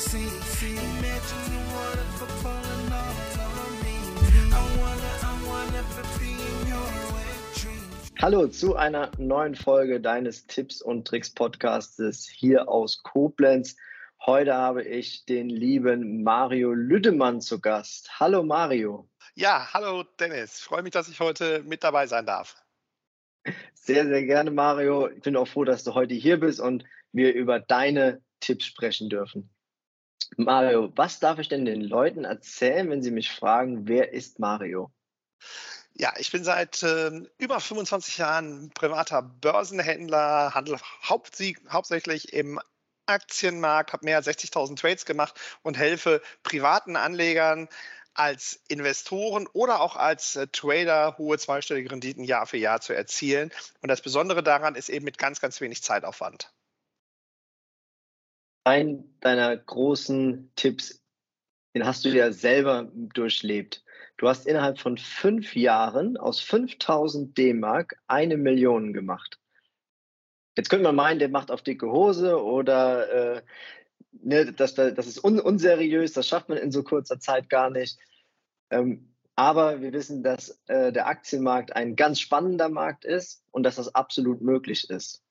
fantasy. Imagine you wanna put falling all on me. I wanna, I wanna be in your wet. Hallo zu einer neuen Folge deines Tipps und Tricks Podcastes hier aus Koblenz. Heute habe ich den lieben Mario Lüdemann zu Gast. Hallo Mario. Ja, hallo Dennis. Freue mich, dass ich heute mit dabei sein darf. Sehr, sehr gerne, Mario. Ich bin auch froh, dass du heute hier bist und wir über deine Tipps sprechen dürfen. Mario, was darf ich denn den Leuten erzählen, wenn sie mich fragen, wer ist Mario? Ja, ich bin seit ähm, über 25 Jahren privater Börsenhändler, hauptsieg, hauptsächlich im Aktienmarkt, habe mehr als 60.000 Trades gemacht und helfe privaten Anlegern als Investoren oder auch als äh, Trader hohe zweistellige Renditen Jahr für Jahr zu erzielen. Und das Besondere daran ist eben mit ganz, ganz wenig Zeitaufwand. Ein deiner großen Tipps, den hast du ja selber durchlebt. Du hast innerhalb von fünf Jahren aus 5000 D-Mark eine Million gemacht. Jetzt könnte man meinen, der macht auf dicke Hose oder äh, ne, das, das ist un unseriös, das schafft man in so kurzer Zeit gar nicht. Ähm, aber wir wissen, dass äh, der Aktienmarkt ein ganz spannender Markt ist und dass das absolut möglich ist.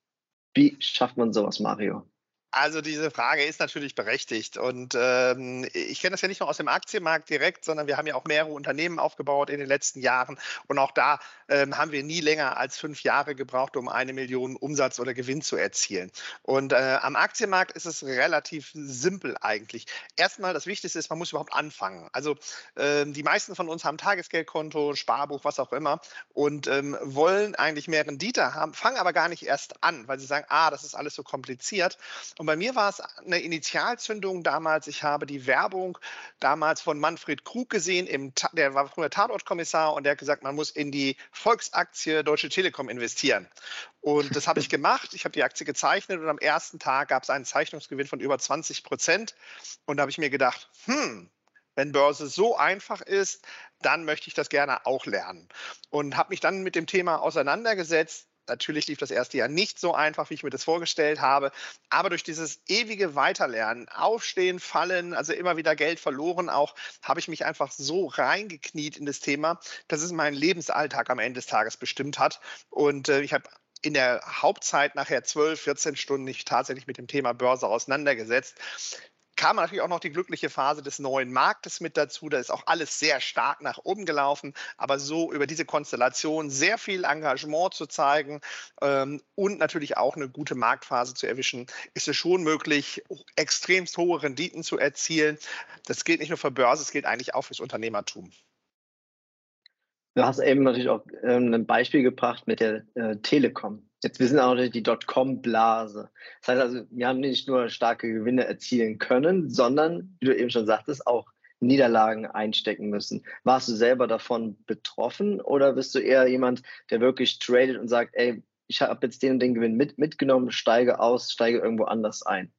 Wie schafft man sowas, Mario? Also diese Frage ist natürlich berechtigt und ähm, ich kenne das ja nicht nur aus dem Aktienmarkt direkt, sondern wir haben ja auch mehrere Unternehmen aufgebaut in den letzten Jahren und auch da ähm, haben wir nie länger als fünf Jahre gebraucht, um eine Million Umsatz oder Gewinn zu erzielen. Und äh, am Aktienmarkt ist es relativ simpel eigentlich. Erstmal das Wichtigste ist, man muss überhaupt anfangen. Also ähm, die meisten von uns haben Tagesgeldkonto, Sparbuch, was auch immer und ähm, wollen eigentlich mehr Rendite haben, fangen aber gar nicht erst an, weil sie sagen, ah, das ist alles so kompliziert. Und bei mir war es eine Initialzündung damals. Ich habe die Werbung damals von Manfred Krug gesehen, im, der war früher Tatortkommissar und der hat gesagt, man muss in die Volksaktie Deutsche Telekom investieren. Und das habe ich gemacht. Ich habe die Aktie gezeichnet und am ersten Tag gab es einen Zeichnungsgewinn von über 20 Prozent. Und da habe ich mir gedacht, hm, wenn Börse so einfach ist, dann möchte ich das gerne auch lernen. Und habe mich dann mit dem Thema auseinandergesetzt, Natürlich lief das erste Jahr nicht so einfach, wie ich mir das vorgestellt habe. Aber durch dieses ewige Weiterlernen, Aufstehen, Fallen, also immer wieder Geld verloren auch, habe ich mich einfach so reingekniet in das Thema, dass es meinen Lebensalltag am Ende des Tages bestimmt hat. Und äh, ich habe in der Hauptzeit nachher 12, 14 Stunden mich tatsächlich mit dem Thema Börse auseinandergesetzt kam natürlich auch noch die glückliche Phase des neuen Marktes mit dazu. Da ist auch alles sehr stark nach oben gelaufen. Aber so über diese Konstellation sehr viel Engagement zu zeigen ähm, und natürlich auch eine gute Marktphase zu erwischen, ist es schon möglich, extremst hohe Renditen zu erzielen. Das gilt nicht nur für Börse, es gilt eigentlich auch fürs Unternehmertum. Du hast eben natürlich auch ähm, ein Beispiel gebracht mit der äh, Telekom. Jetzt wissen auch die Dotcom-Blase. Das heißt also, wir haben nicht nur starke Gewinne erzielen können, sondern, wie du eben schon sagtest, auch Niederlagen einstecken müssen. Warst du selber davon betroffen oder bist du eher jemand, der wirklich tradet und sagt, ey, ich habe jetzt den und den Gewinn mit, mitgenommen, steige aus, steige irgendwo anders ein?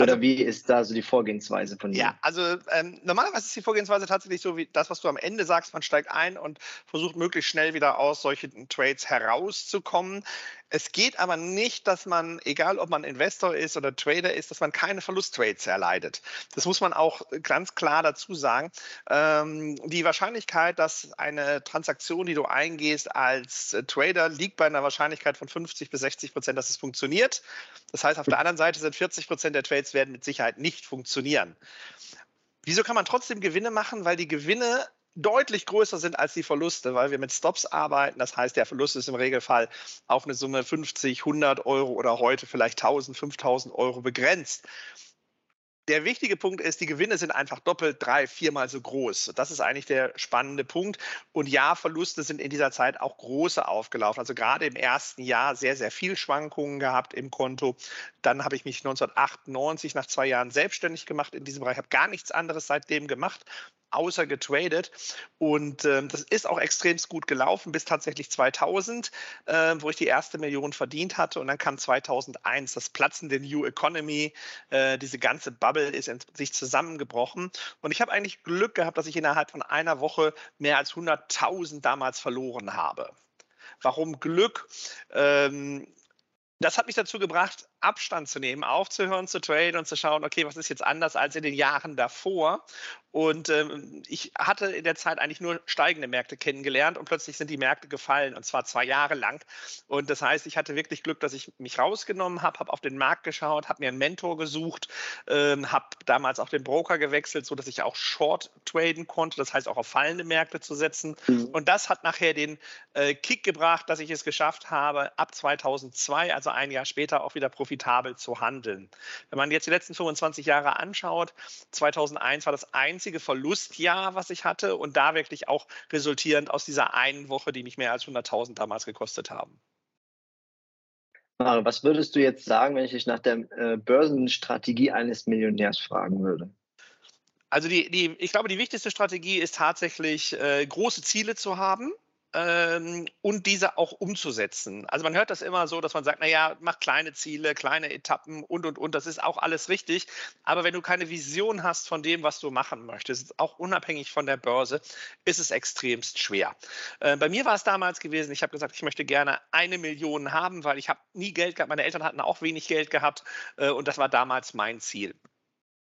Oder also, wie ist da so die Vorgehensweise von dir? Ja, also ähm, normalerweise ist die Vorgehensweise tatsächlich so wie das, was du am Ende sagst, man steigt ein und versucht möglichst schnell wieder aus solchen Trades herauszukommen. Es geht aber nicht, dass man, egal ob man Investor ist oder Trader ist, dass man keine Verlusttrades erleidet. Das muss man auch ganz klar dazu sagen. Ähm, die Wahrscheinlichkeit, dass eine Transaktion, die du eingehst als äh, Trader, liegt bei einer Wahrscheinlichkeit von 50 bis 60 Prozent, dass es funktioniert. Das heißt, auf der anderen Seite sind 40 Prozent der Trades werden mit Sicherheit nicht funktionieren. Wieso kann man trotzdem Gewinne machen? Weil die Gewinne deutlich größer sind als die Verluste, weil wir mit Stops arbeiten. Das heißt, der Verlust ist im Regelfall auf eine Summe 50, 100 Euro oder heute vielleicht 1000, 5000 Euro begrenzt. der wichtige Punkt ist, die Gewinne sind einfach doppelt, drei, viermal so groß. Das ist eigentlich der spannende Punkt. Und ja, Verluste sind in dieser Zeit auch große aufgelaufen. Also gerade im ersten Jahr sehr, sehr viel Schwankungen gehabt im Konto. Dann habe ich mich 1998 nach zwei Jahren selbstständig gemacht in diesem Bereich, habe gar nichts anderes seitdem gemacht außer getradet. Und äh, das ist auch extremst gut gelaufen bis tatsächlich 2000, äh, wo ich die erste Million verdient hatte. Und dann kam 2001 das Platzen der New Economy. Äh, diese ganze Bubble ist in sich zusammengebrochen. Und ich habe eigentlich Glück gehabt, dass ich innerhalb von einer Woche mehr als 100.000 damals verloren habe. Warum Glück? Ähm, das hat mich dazu gebracht, Abstand zu nehmen, aufzuhören zu traden und zu schauen, okay, was ist jetzt anders als in den Jahren davor? Und ähm, ich hatte in der Zeit eigentlich nur steigende Märkte kennengelernt und plötzlich sind die Märkte gefallen und zwar zwei Jahre lang. Und das heißt, ich hatte wirklich Glück, dass ich mich rausgenommen habe, habe auf den Markt geschaut, habe mir einen Mentor gesucht, ähm, habe damals auch den Broker gewechselt, sodass ich auch Short traden konnte, das heißt auch auf fallende Märkte zu setzen. Mhm. Und das hat nachher den äh, Kick gebracht, dass ich es geschafft habe, ab 2002, also ein Jahr später, auch wieder profitabel zu handeln. Wenn man jetzt die letzten 25 Jahre anschaut, 2001 war das einzige Verlustjahr, was ich hatte und da wirklich auch resultierend aus dieser einen Woche, die mich mehr als 100.000 damals gekostet haben. Was würdest du jetzt sagen, wenn ich dich nach der äh, Börsenstrategie eines Millionärs fragen würde? Also die, die, ich glaube, die wichtigste Strategie ist tatsächlich, äh, große Ziele zu haben ähm, und diese auch umzusetzen. Also man hört das immer so, dass man sagt, naja, mach kleine Ziele, kleine Etappen und, und, und. Das ist auch alles richtig. Aber wenn du keine Vision hast von dem, was du machen möchtest, auch unabhängig von der Börse, ist es extremst schwer. Äh, bei mir war es damals gewesen, ich habe gesagt, ich möchte gerne eine Million haben, weil ich habe nie Geld gehabt. Meine Eltern hatten auch wenig Geld gehabt äh, und das war damals mein Ziel.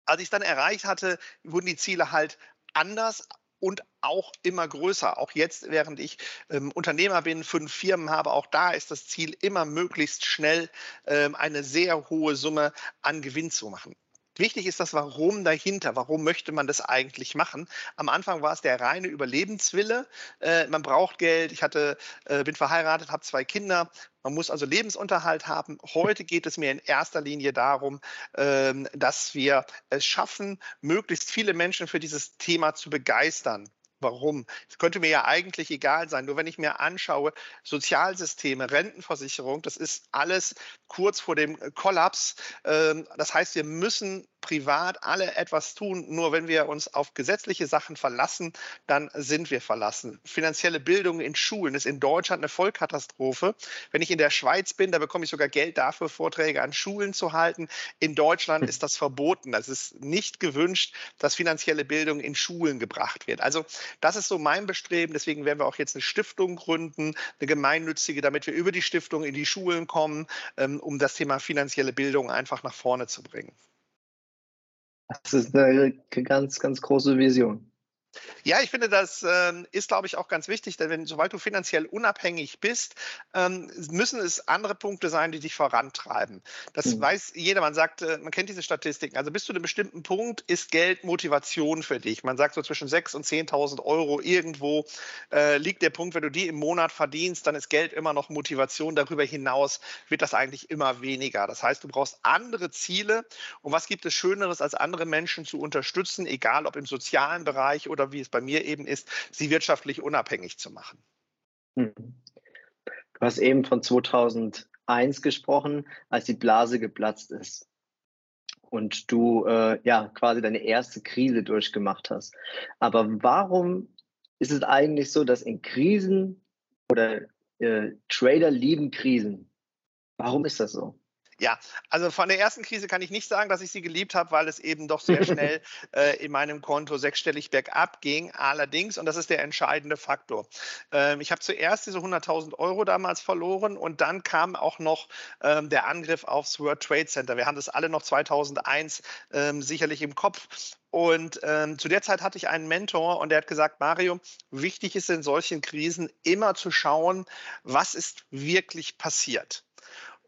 Als ich es dann erreicht hatte, wurden die Ziele halt anders und auch immer größer. Auch jetzt, während ich ähm, Unternehmer bin, fünf Firmen habe, auch da ist das Ziel immer möglichst schnell ähm, eine sehr hohe Summe an Gewinn zu machen. Wichtig ist das Warum dahinter. Warum möchte man das eigentlich machen? Am Anfang war es der reine Überlebenswille. Äh, man braucht Geld. Ich hatte, äh, bin verheiratet, habe zwei Kinder. Man muss also Lebensunterhalt haben. Heute geht es mir in erster Linie darum, ähm, dass wir es schaffen, möglichst viele Menschen für dieses Thema zu begeistern. Warum? Es könnte mir ja eigentlich egal sein. Nur wenn ich mir anschaue, Sozialsysteme, Rentenversicherung, das ist alles kurz vor dem Kollaps. Ähm, das heißt, wir müssen privat alle etwas tun. Nur wenn wir uns auf gesetzliche Sachen verlassen, dann sind wir verlassen. Finanzielle Bildung in Schulen ist in Deutschland eine Vollkatastrophe. Wenn ich in der Schweiz bin, da bekomme ich sogar Geld dafür, Vorträge an Schulen zu halten. In Deutschland ist das verboten. Es ist nicht gewünscht, dass finanzielle Bildung in Schulen gebracht wird. Also das ist so mein Bestreben. Deswegen werden wir auch jetzt eine Stiftung gründen, eine gemeinnützige, damit wir über die Stiftung in die Schulen kommen, ähm, um das Thema finanzielle Bildung einfach nach vorne zu bringen. Das ist eine ganz, ganz große Vision. Ja, ich finde, das ähm, ist, glaube ich, auch ganz wichtig, denn wenn, sobald du finanziell unabhängig bist, ähm, müssen es andere Punkte sein, die dich vorantreiben. Das mhm. weiß jeder. Man sagt, äh, man kennt diese Statistiken. Also bis zu einem bestimmten Punkt ist Geld Motivation für dich. Man sagt so zwischen 6.000 und 10.000 Euro irgendwo äh, liegt der Punkt, wenn du die im Monat verdienst, dann ist Geld immer noch Motivation. Darüber hinaus wird das eigentlich immer weniger. Das heißt, du brauchst andere Ziele. Und was gibt es Schöneres, als andere Menschen zu unterstützen, egal ob im sozialen Bereich oder oder wie es bei mir eben ist, sie wirtschaftlich unabhängig zu machen. Hm. Du hast eben von 2001 gesprochen, als die Blase geplatzt ist und du äh, ja quasi deine erste Krise durchgemacht hast. Aber warum ist es eigentlich so, dass in Krisen oder äh, Trader lieben Krisen? Warum ist das so? Ja, also von der ersten Krise kann ich nicht sagen, dass ich sie geliebt habe, weil es eben doch sehr schnell äh, in meinem Konto sechsstellig bergab ging. Allerdings, und das ist der entscheidende Faktor, ähm, ich habe zuerst diese 100.000 Euro damals verloren und dann kam auch noch ähm, der Angriff aufs World Trade Center. Wir haben das alle noch 2001 ähm, sicherlich im Kopf. Und ähm, zu der Zeit hatte ich einen Mentor und der hat gesagt, Mario, wichtig ist in solchen Krisen immer zu schauen, was ist wirklich passiert.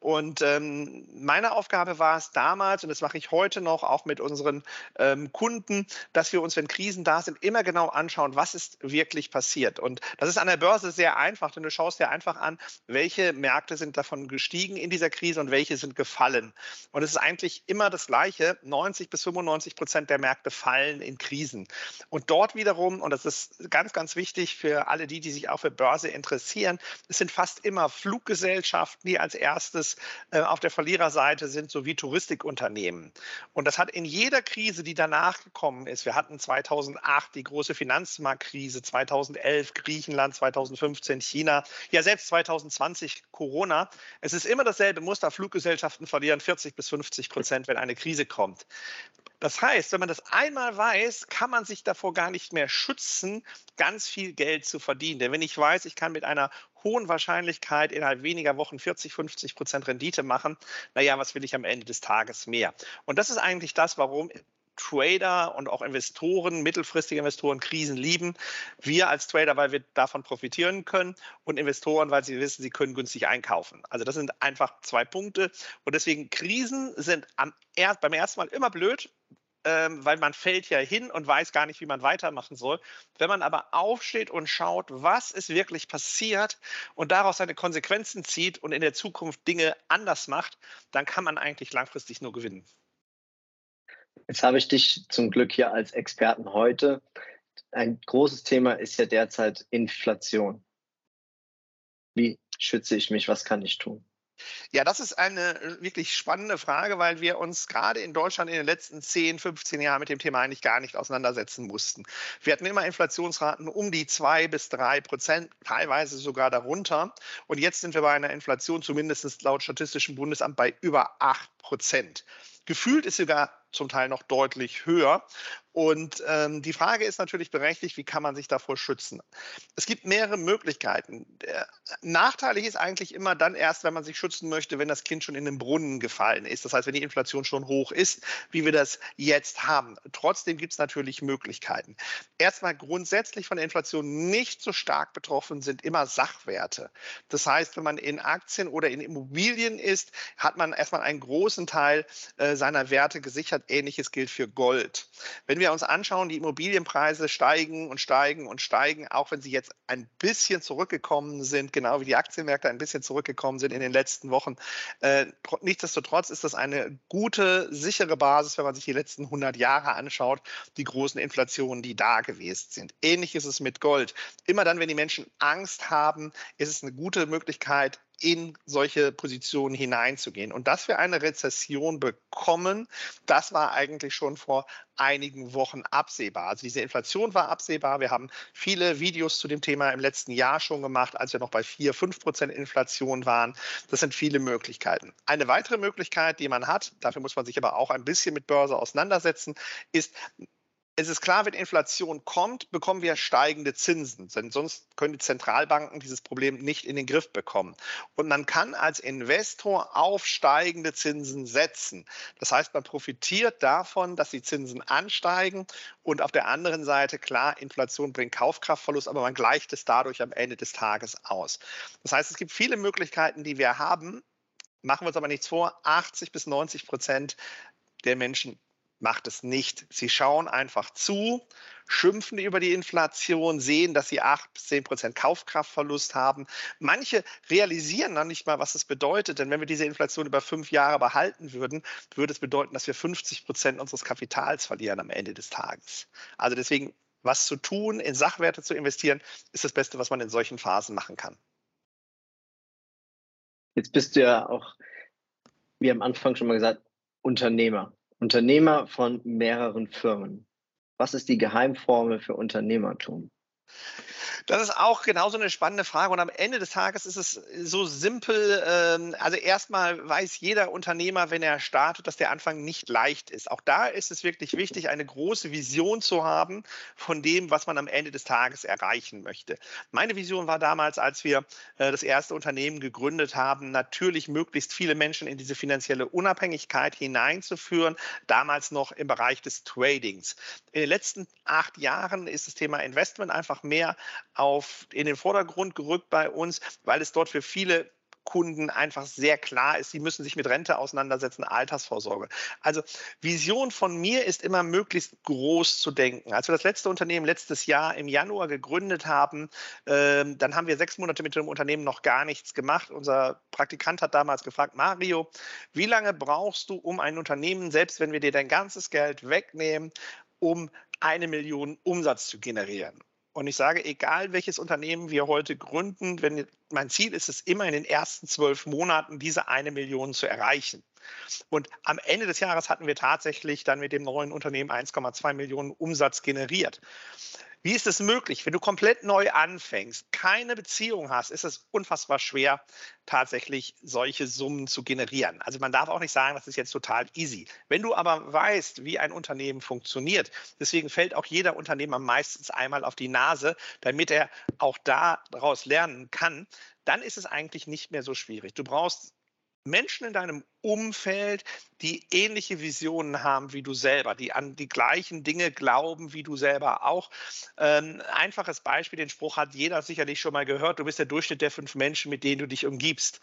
Und ähm, meine Aufgabe war es damals, und das mache ich heute noch, auch mit unseren ähm, Kunden, dass wir uns, wenn Krisen da sind, immer genau anschauen, was ist wirklich passiert. Und das ist an der Börse sehr einfach, denn du schaust dir einfach an, welche Märkte sind davon gestiegen in dieser Krise und welche sind gefallen. Und es ist eigentlich immer das Gleiche. 90 bis 95 Prozent der Märkte fallen in Krisen. Und dort wiederum, und das ist ganz, ganz wichtig für alle die, die sich auch für Börse interessieren, es sind fast immer Fluggesellschaften, die als erstes äh, auf der Verliererseite sind, sowie Touristikunternehmen. Und das hat in jeder Krise, die danach gekommen ist, wir hatten 2008 die große Finanzmarktkrise, 2011 Griechenland, 2015 China, ja selbst 2020 Corona. Es ist immer dasselbe Muster. Fluggesellschaften verlieren 40 bis 50 Prozent, wenn eine Krise kommt. Das heißt, wenn man das einmal weiß, kann man sich davor gar nicht mehr schützen, ganz viel Geld zu verdienen. Denn wenn ich weiß, ich kann mit einer hohen Wahrscheinlichkeit innerhalb weniger Wochen 40, 50 Prozent Rendite machen, naja, was will ich am Ende des Tages mehr? Und das ist eigentlich das, warum Trader und auch Investoren, mittelfristige Investoren Krisen lieben. Wir als Trader, weil wir davon profitieren können und Investoren, weil sie wissen, sie können günstig einkaufen. Also das sind einfach zwei Punkte. Und deswegen Krisen sind am, beim ersten Mal immer blöd, ähm, weil man fällt ja hin und weiß gar nicht, wie man weitermachen soll. Wenn man aber aufsteht und schaut, was ist wirklich passiert und daraus seine Konsequenzen zieht und in der Zukunft Dinge anders macht, dann kann man eigentlich langfristig nur gewinnen. Jetzt habe ich dich zum Glück hier als Experten heute. Ein großes Thema ist ja derzeit Inflation. Wie schütze ich mich? Was kann ich tun? Ja, das ist eine äh, wirklich spannende Frage, weil wir uns gerade in Deutschland in den letzten 10, 15 Jahren mit dem Thema eigentlich gar nicht auseinandersetzen mussten. Wir hatten immer Inflationsraten um die 2 bis 3 Prozent, teilweise sogar darunter. Und jetzt sind wir bei einer Inflation, zumindest laut Statistischem Bundesamt, bei über 8 Prozent. Gefühlt ist sogar zum Teil noch deutlich höher. Und ähm, die Frage ist natürlich berechtigt, wie kann man sich davor schützen? Es gibt mehrere Möglichkeiten. Der nachteilig ist eigentlich immer dann erst, wenn man sich schützen möchte, wenn das Kind schon in den Brunnen gefallen ist. Das heißt, wenn die Inflation schon hoch ist, wie wir das jetzt haben. Trotzdem gibt es natürlich Möglichkeiten. Erstmal grundsätzlich von der Inflation nicht so stark betroffen sind immer Sachwerte. Das heißt, wenn man in Aktien oder in Immobilien ist, hat man erstmal einen großen Teil äh, seiner Werte gesichert. Ähnliches gilt für Gold. Wenn wir uns anschauen, die Immobilienpreise steigen und steigen und steigen, auch wenn sie jetzt ein bisschen zurückgekommen sind, genau wie die Aktienmärkte ein bisschen zurückgekommen sind in den letzten Wochen. Äh, nichtsdestotrotz ist das eine gute, sichere Basis, wenn man sich die letzten 100 Jahre anschaut, die großen Inflationen, die da gewesen sind. Ähnlich ist es mit Gold. Immer dann, wenn die Menschen Angst haben, ist es eine gute Möglichkeit, in solche Positionen hineinzugehen. Und dass wir eine Rezession bekommen, das war eigentlich schon vor einigen Wochen absehbar. Also diese Inflation war absehbar. Wir haben viele Videos zu dem Thema im letzten Jahr schon gemacht, als wir noch bei 4, 5 Prozent Inflation waren. Das sind viele Möglichkeiten. Eine weitere Möglichkeit, die man hat, dafür muss man sich aber auch ein bisschen mit Börse auseinandersetzen, ist es ist klar, wenn Inflation kommt, bekommen wir steigende Zinsen, denn sonst können die Zentralbanken dieses Problem nicht in den Griff bekommen. Und man kann als Investor auf steigende Zinsen setzen. Das heißt, man profitiert davon, dass die Zinsen ansteigen und auf der anderen Seite, klar, Inflation bringt Kaufkraftverlust, aber man gleicht es dadurch am Ende des Tages aus. Das heißt, es gibt viele Möglichkeiten, die wir haben. Machen wir uns aber nichts vor, 80 bis 90 Prozent der Menschen macht es nicht. Sie schauen einfach zu, schimpfen über die Inflation, sehen, dass sie 8 bis 10 Prozent Kaufkraftverlust haben. Manche realisieren noch nicht mal, was es bedeutet, denn wenn wir diese Inflation über fünf Jahre behalten würden, würde es bedeuten, dass wir 50 Prozent unseres Kapitals verlieren am Ende des Tages. Also deswegen, was zu tun, in Sachwerte zu investieren, ist das Beste, was man in solchen Phasen machen kann. Jetzt bist du ja auch, wie am Anfang schon mal gesagt, Unternehmer. Unternehmer von mehreren Firmen. Was ist die Geheimformel für Unternehmertum? Das ist auch genauso eine spannende Frage. Und am Ende des Tages ist es so simpel. Ähm, also erstmal weiß jeder Unternehmer, wenn er startet, dass der Anfang nicht leicht ist. Auch da ist es wirklich wichtig, eine große Vision zu haben von dem, was man am Ende des Tages erreichen möchte. Meine Vision war damals, als wir äh, das erste Unternehmen gegründet haben, natürlich möglichst viele Menschen in diese finanzielle Unabhängigkeit hineinzuführen. Damals noch im Bereich des Tradings. In den letzten acht Jahren ist das Thema Investment einfach mehr auf, in den Vordergrund gerückt bei uns, weil es dort für viele Kunden einfach sehr klar ist, sie müssen sich mit Rente auseinandersetzen, Altersvorsorge. Also Vision von mir ist immer möglichst groß zu denken. Als wir das letzte Unternehmen letztes Jahr im Januar gegründet haben, äh, dann haben wir sechs Monate mit dem Unternehmen noch gar nichts gemacht. Unser Praktikant hat damals gefragt, Mario, wie lange brauchst du, um ein Unternehmen, selbst wenn wir dir dein ganzes Geld wegnehmen, um eine Million Umsatz zu generieren? Und ich sage, egal welches Unternehmen wir heute gründen, wenn, mein Ziel ist es immer in den ersten zwölf Monaten diese eine Million zu erreichen. Und am Ende des Jahres hatten wir tatsächlich dann mit dem neuen Unternehmen 1,2 Millionen Umsatz generiert. Wie ist es möglich? Wenn du komplett neu anfängst, keine Beziehung hast, ist es unfassbar schwer, tatsächlich solche Summen zu generieren. Also man darf auch nicht sagen, das ist jetzt total easy. Wenn du aber weißt, wie ein Unternehmen funktioniert, deswegen fällt auch jeder Unternehmer meistens einmal auf die Nase, damit er auch daraus lernen kann, dann ist es eigentlich nicht mehr so schwierig. Du brauchst Menschen in deinem Umfeld, die ähnliche Visionen haben wie du selber, die an die gleichen Dinge glauben wie du selber auch. Ähm, einfaches Beispiel, den Spruch hat jeder sicherlich schon mal gehört, du bist der Durchschnitt der fünf Menschen, mit denen du dich umgibst.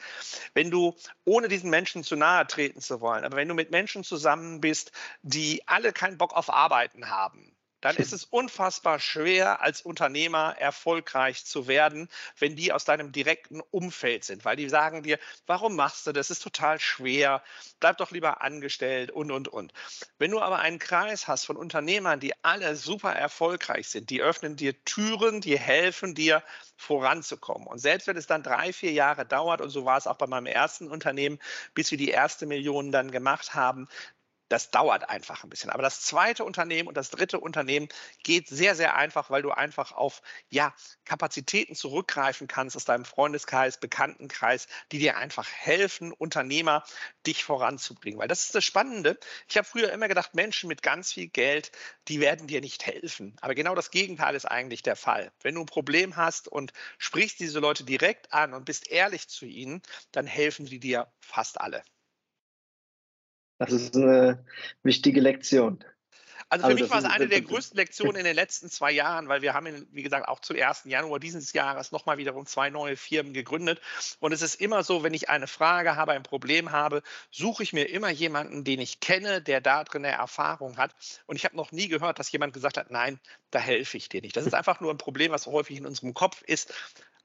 Wenn du, ohne diesen Menschen zu nahe treten zu wollen, aber wenn du mit Menschen zusammen bist, die alle keinen Bock auf Arbeiten haben, dann ist es unfassbar schwer, als Unternehmer erfolgreich zu werden, wenn die aus deinem direkten Umfeld sind, weil die sagen dir, warum machst du das? Das ist total schwer, bleib doch lieber angestellt und, und, und. Wenn du aber einen Kreis hast von Unternehmern, die alle super erfolgreich sind, die öffnen dir Türen, die helfen dir voranzukommen. Und selbst wenn es dann drei, vier Jahre dauert, und so war es auch bei meinem ersten Unternehmen, bis wir die erste Million dann gemacht haben, das dauert einfach ein bisschen. Aber das zweite Unternehmen und das dritte Unternehmen geht sehr, sehr einfach, weil du einfach auf ja, Kapazitäten zurückgreifen kannst aus deinem Freundeskreis, Bekanntenkreis, die dir einfach helfen, Unternehmer dich voranzubringen. Weil das ist das Spannende. Ich habe früher immer gedacht, Menschen mit ganz viel Geld, die werden dir nicht helfen. Aber genau das Gegenteil ist eigentlich der Fall. Wenn du ein Problem hast und sprichst diese Leute direkt an und bist ehrlich zu ihnen, dann helfen sie dir fast alle. Das ist eine wichtige Lektion. Also für also mich war es eine der größten Lektionen in den letzten zwei Jahren, weil wir haben, wie gesagt, auch zum 1. Januar dieses Jahres nochmal wiederum zwei neue Firmen gegründet. Und es ist immer so, wenn ich eine Frage habe, ein Problem habe, suche ich mir immer jemanden, den ich kenne, der da drin eine Erfahrung hat. Und ich habe noch nie gehört, dass jemand gesagt hat, nein, da helfe ich dir nicht. Das ist einfach nur ein Problem, was häufig in unserem Kopf ist,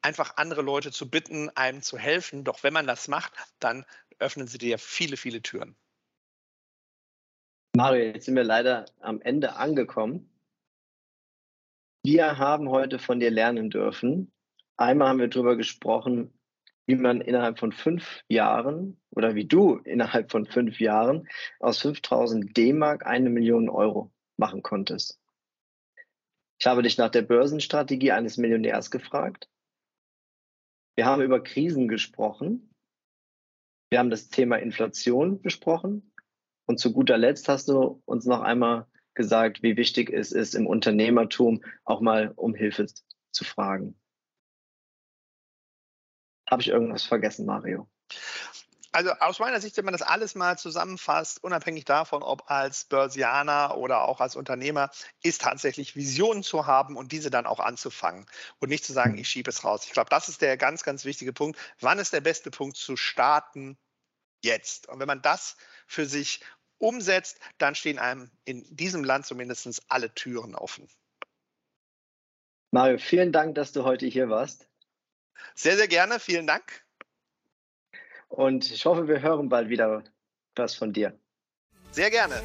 einfach andere Leute zu bitten, einem zu helfen. Doch wenn man das macht, dann öffnen sie dir viele, viele Türen. Mario, jetzt sind wir leider am Ende angekommen. Wir haben heute von dir lernen dürfen. Einmal haben wir darüber gesprochen, wie man innerhalb von fünf Jahren oder wie du innerhalb von fünf Jahren aus 5000 D-Mark eine Million Euro machen konntest. Ich habe dich nach der Börsenstrategie eines Millionärs gefragt. Wir haben über Krisen gesprochen. Wir haben das Thema Inflation besprochen. Und zu guter Letzt hast du uns noch einmal gesagt, wie wichtig es ist, im Unternehmertum auch mal um Hilfe zu fragen. Habe ich irgendwas vergessen, Mario? Also aus meiner Sicht, wenn man das alles mal zusammenfasst, unabhängig davon, ob als Börsianer oder auch als Unternehmer, ist tatsächlich Visionen zu haben und diese dann auch anzufangen und nicht zu sagen, ich schiebe es raus. Ich glaube, das ist der ganz, ganz wichtige Punkt. Wann ist der beste Punkt zu starten? Jetzt. Und wenn man das für sich umsetzt, dann stehen einem in diesem Land zumindest alle Türen offen. Mario, vielen Dank, dass du heute hier warst. Sehr, sehr gerne. Vielen Dank. Und ich hoffe, wir hören bald wieder was von dir. Sehr gerne.